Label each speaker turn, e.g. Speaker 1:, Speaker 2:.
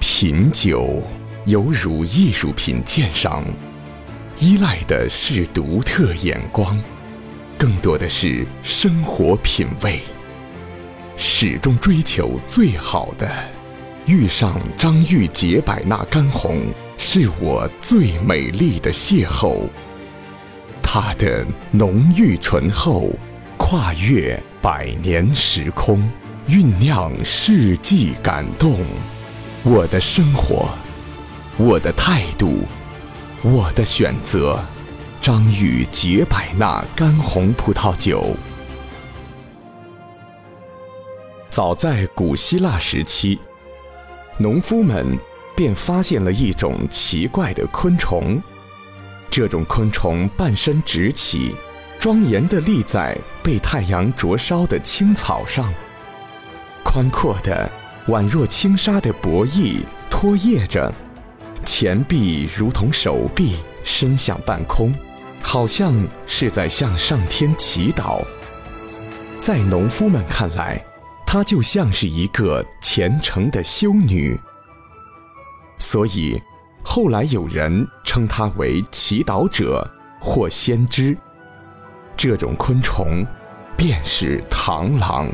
Speaker 1: 品酒犹如艺术品鉴赏，依赖的是独特眼光，更多的是生活品味。始终追求最好的，遇上张裕解百纳干红，是我最美丽的邂逅。它的浓郁醇厚，跨越百年时空，酝酿世纪感动。我的生活，我的态度，我的选择，张裕解百纳干红葡萄酒。早在古希腊时期，农夫们便发现了一种奇怪的昆虫。这种昆虫半身直起，庄严地立在被太阳灼烧的青草上。宽阔的、宛若轻纱的薄翼拖曳着，前臂如同手臂伸向半空，好像是在向上天祈祷。在农夫们看来，她就像是一个虔诚的修女，所以后来有人称她为祈祷者或先知。这种昆虫，便是螳螂。